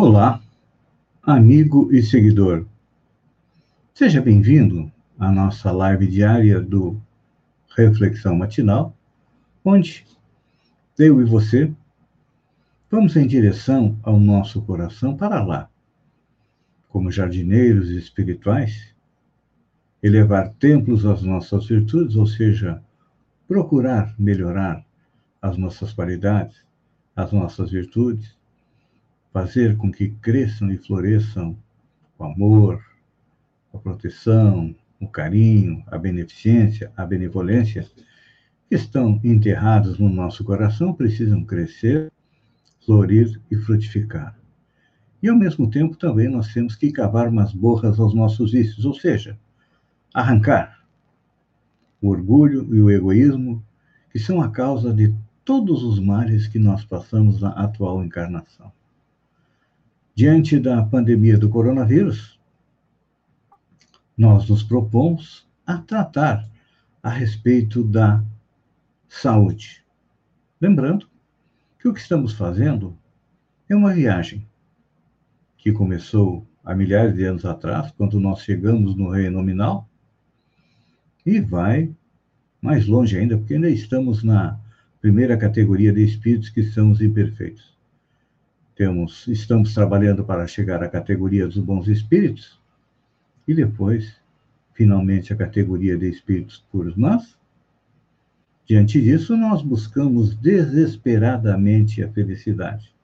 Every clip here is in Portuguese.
Olá, amigo e seguidor. Seja bem-vindo à nossa live diária do Reflexão Matinal, onde eu e você vamos em direção ao nosso coração para lá, como jardineiros espirituais, elevar templos às nossas virtudes, ou seja, procurar melhorar as nossas qualidades, as nossas virtudes, fazer com que cresçam e floresçam o amor, a proteção, o carinho, a beneficência, a benevolência, que estão enterrados no nosso coração, precisam crescer, florir e frutificar. E, ao mesmo tempo, também nós temos que cavar masmorras aos nossos vícios, ou seja, arrancar o orgulho e o egoísmo, que são a causa de todos os males que nós passamos na atual encarnação. Diante da pandemia do coronavírus, nós nos propomos a tratar a respeito da saúde. Lembrando que o que estamos fazendo é uma viagem que começou há milhares de anos atrás, quando nós chegamos no reino nominal, e vai mais longe ainda, porque ainda estamos na primeira categoria de espíritos que são os imperfeitos temos, estamos trabalhando para chegar à categoria dos bons espíritos e depois, finalmente, a categoria de espíritos puros. Mas, diante disso, nós buscamos desesperadamente a felicidade.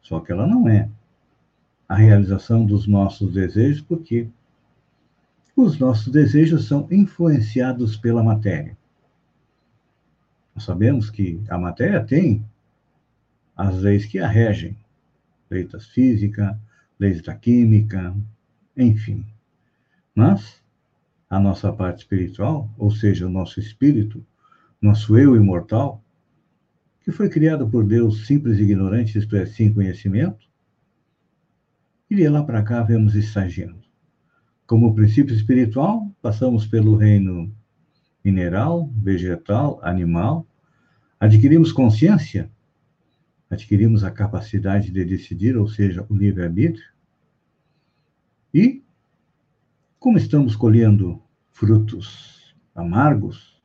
Só que ela não é a realização dos nossos desejos, porque os nossos desejos são influenciados pela matéria. Nós sabemos que a matéria tem as leis que a regem, leis da física, leis da química, enfim. Mas a nossa parte espiritual, ou seja, o nosso espírito, nosso eu imortal, que foi criado por Deus simples e ignorante, isto é, sem conhecimento, de lá para cá vemos estagiando. Como princípio espiritual, passamos pelo reino mineral, vegetal, animal, adquirimos consciência adquirimos a capacidade de decidir, ou seja, o livre-arbítrio. E, como estamos colhendo frutos amargos,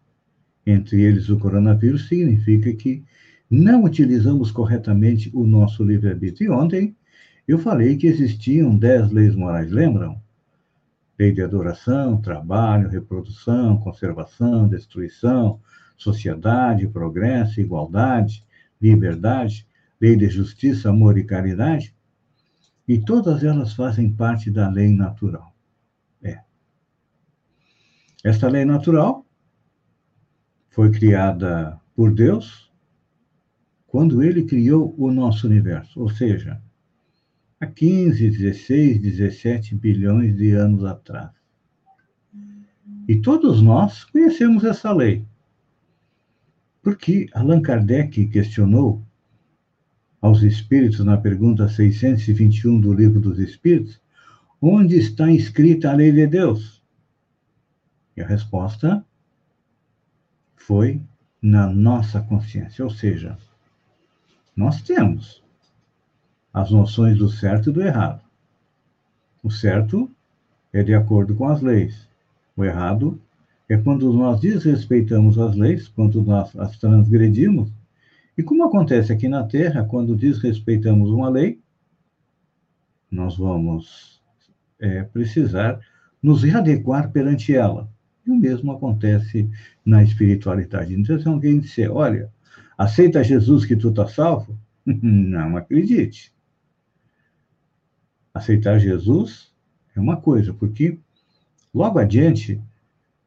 entre eles o coronavírus, significa que não utilizamos corretamente o nosso livre-arbítrio. E ontem eu falei que existiam dez leis morais, lembram? Lei de adoração, trabalho, reprodução, conservação, destruição, sociedade, progresso, igualdade, liberdade lei de justiça, amor e caridade, e todas elas fazem parte da lei natural. É. Esta lei natural foi criada por Deus quando ele criou o nosso universo, ou seja, há 15, 16, 17 bilhões de anos atrás. E todos nós conhecemos essa lei. Porque Allan Kardec questionou aos Espíritos, na pergunta 621 do Livro dos Espíritos, onde está escrita a lei de Deus? E a resposta foi na nossa consciência, ou seja, nós temos as noções do certo e do errado. O certo é de acordo com as leis. O errado é quando nós desrespeitamos as leis, quando nós as transgredimos e como acontece aqui na Terra, quando desrespeitamos uma lei, nós vamos é, precisar nos readequar perante ela. E o mesmo acontece na espiritualidade. Então, se alguém disser, olha, aceita Jesus que tu está salvo? Não acredite. Aceitar Jesus é uma coisa, porque logo adiante,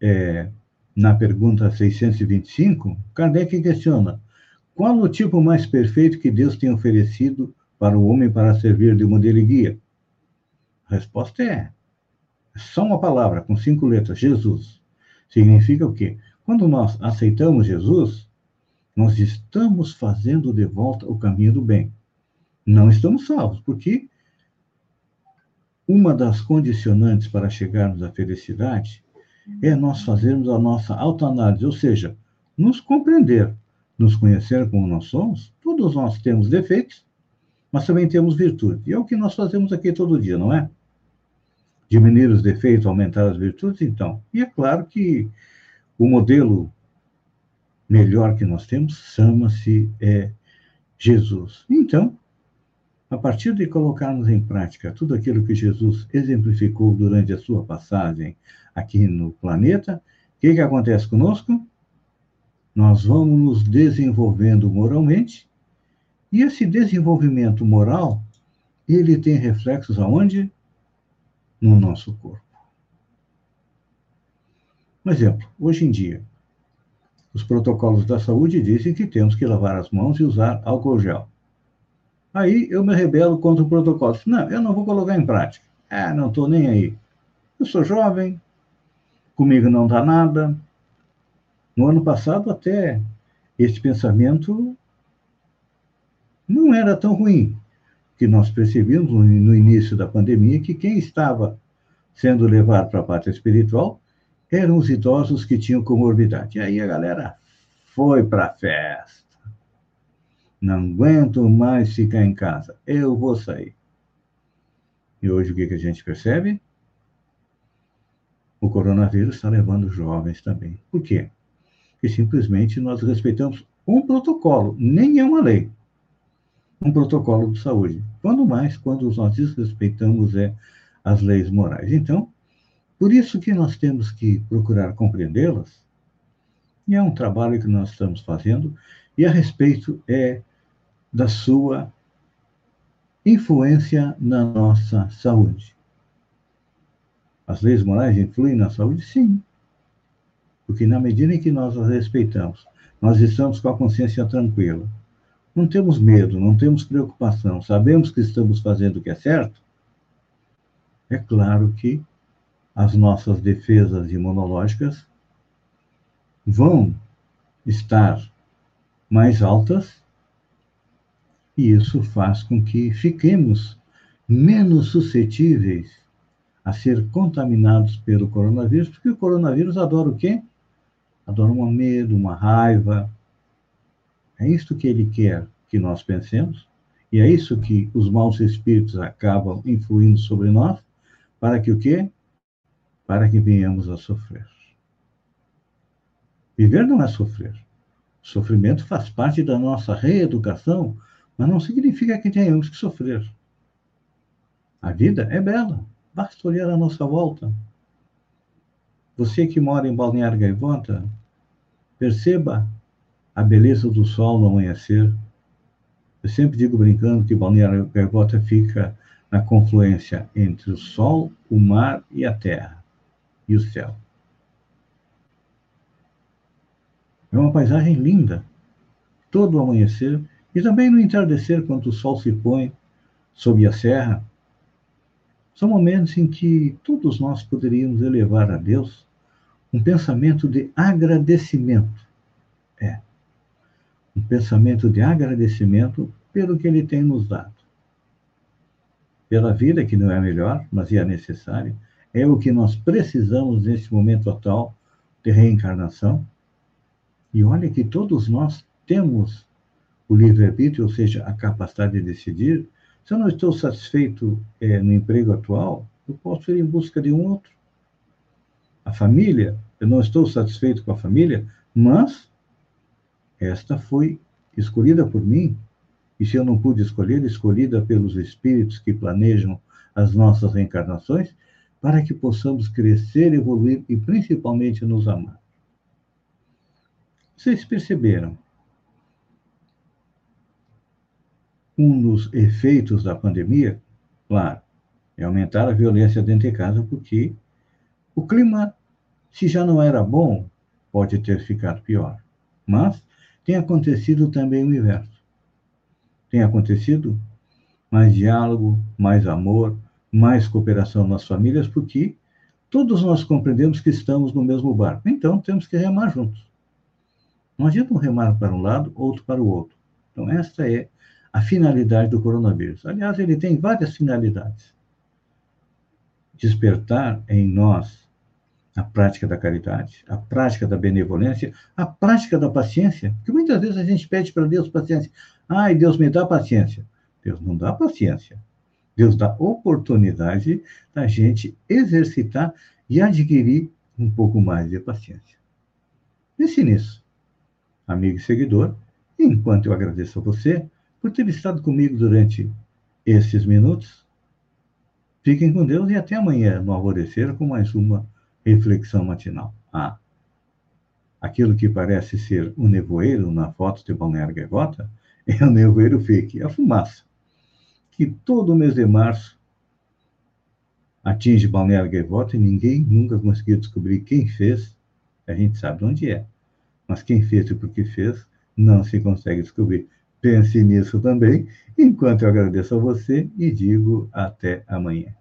é, na pergunta 625, Kardec questiona: qual o tipo mais perfeito que Deus tem oferecido para o homem para servir de modelo e guia? A resposta é, é só uma palavra, com cinco letras, Jesus. Significa o quê? Quando nós aceitamos Jesus, nós estamos fazendo de volta o caminho do bem. Não estamos salvos, porque uma das condicionantes para chegarmos à felicidade é nós fazermos a nossa autoanálise, ou seja, nos compreender nos conhecer como nós somos, todos nós temos defeitos, mas também temos virtude. E é o que nós fazemos aqui todo dia, não é? Diminuir os defeitos, aumentar as virtudes, então. E é claro que o modelo melhor que nós temos chama-se é, Jesus. Então, a partir de colocarmos em prática tudo aquilo que Jesus exemplificou durante a sua passagem aqui no planeta, o que, que acontece conosco? Nós vamos nos desenvolvendo moralmente, e esse desenvolvimento moral, ele tem reflexos aonde? No nosso corpo. Um exemplo, hoje em dia, os protocolos da saúde dizem que temos que lavar as mãos e usar álcool gel. Aí eu me rebelo contra o protocolo. Não, eu não vou colocar em prática. Ah, não estou nem aí. Eu sou jovem, comigo não dá nada. No ano passado, até esse pensamento não era tão ruim, que nós percebemos no início da pandemia que quem estava sendo levado para a pátria espiritual eram os idosos que tinham comorbidade. E aí a galera foi para a festa. Não aguento mais ficar em casa. Eu vou sair. E hoje o que, que a gente percebe? O coronavírus está levando jovens também. Por quê? Simplesmente nós respeitamos um protocolo, nem é uma lei. Um protocolo de saúde. Quando mais, quando nós desrespeitamos é, as leis morais. Então, por isso que nós temos que procurar compreendê-las, e é um trabalho que nós estamos fazendo, e a respeito é da sua influência na nossa saúde. As leis morais influem na saúde? Sim. Porque na medida em que nós as respeitamos, nós estamos com a consciência tranquila. Não temos medo, não temos preocupação, sabemos que estamos fazendo o que é certo. É claro que as nossas defesas imunológicas vão estar mais altas e isso faz com que fiquemos menos suscetíveis a ser contaminados pelo coronavírus, porque o coronavírus adora o quê? Adora um medo, uma raiva. É isso que ele quer que nós pensemos, e é isso que os maus espíritos acabam influindo sobre nós, para que o quê? Para que venhamos a sofrer. Viver não é sofrer. O sofrimento faz parte da nossa reeducação mas não significa que tenhamos que sofrer. A vida é bela, basta olhar à nossa volta. Você que mora em Balneário Gaivota, perceba a beleza do sol no amanhecer. Eu sempre digo brincando que Balneário Gaivota fica na confluência entre o sol, o mar e a terra, e o céu. É uma paisagem linda. Todo o amanhecer e também no entardecer, quando o sol se põe sob a serra, são momentos em que todos nós poderíamos elevar a Deus um pensamento de agradecimento. É. Um pensamento de agradecimento pelo que Ele tem nos dado. Pela vida, que não é melhor, mas é necessária, é o que nós precisamos nesse momento atual de reencarnação. E olha que todos nós temos o livre-arbítrio, ou seja, a capacidade de decidir, se eu não estou satisfeito é, no emprego atual, eu posso ir em busca de um outro. A família, eu não estou satisfeito com a família, mas esta foi escolhida por mim. E se eu não pude escolher, escolhida pelos espíritos que planejam as nossas reencarnações, para que possamos crescer, evoluir e principalmente nos amar. Vocês perceberam Um dos efeitos da pandemia, claro, é aumentar a violência dentro de casa, porque o clima, se já não era bom, pode ter ficado pior. Mas tem acontecido também o inverso. Tem acontecido mais diálogo, mais amor, mais cooperação nas famílias, porque todos nós compreendemos que estamos no mesmo barco. Então, temos que remar juntos. Não adianta um remar para um lado, outro para o outro. Então, esta é a finalidade do coronavírus. Aliás, ele tem várias finalidades. Despertar em nós a prática da caridade, a prática da benevolência, a prática da paciência, porque muitas vezes a gente pede para Deus paciência. Ai, Deus me dá paciência. Deus não dá paciência. Deus dá oportunidade da gente exercitar e adquirir um pouco mais de paciência. Pense nisso, amigo e seguidor, enquanto eu agradeço a você por ter estado comigo durante esses minutos. Fiquem com Deus e até amanhã no alvorecer com mais uma reflexão matinal. Ah, aquilo que parece ser um nevoeiro na foto de Balneário Gaivota é um nevoeiro fake, é a fumaça, que todo mês de março atinge Balneário Gaivota e ninguém nunca conseguiu descobrir quem fez. A gente sabe onde é, mas quem fez e por que fez não se consegue descobrir. Pense nisso também, enquanto eu agradeço a você e digo até amanhã.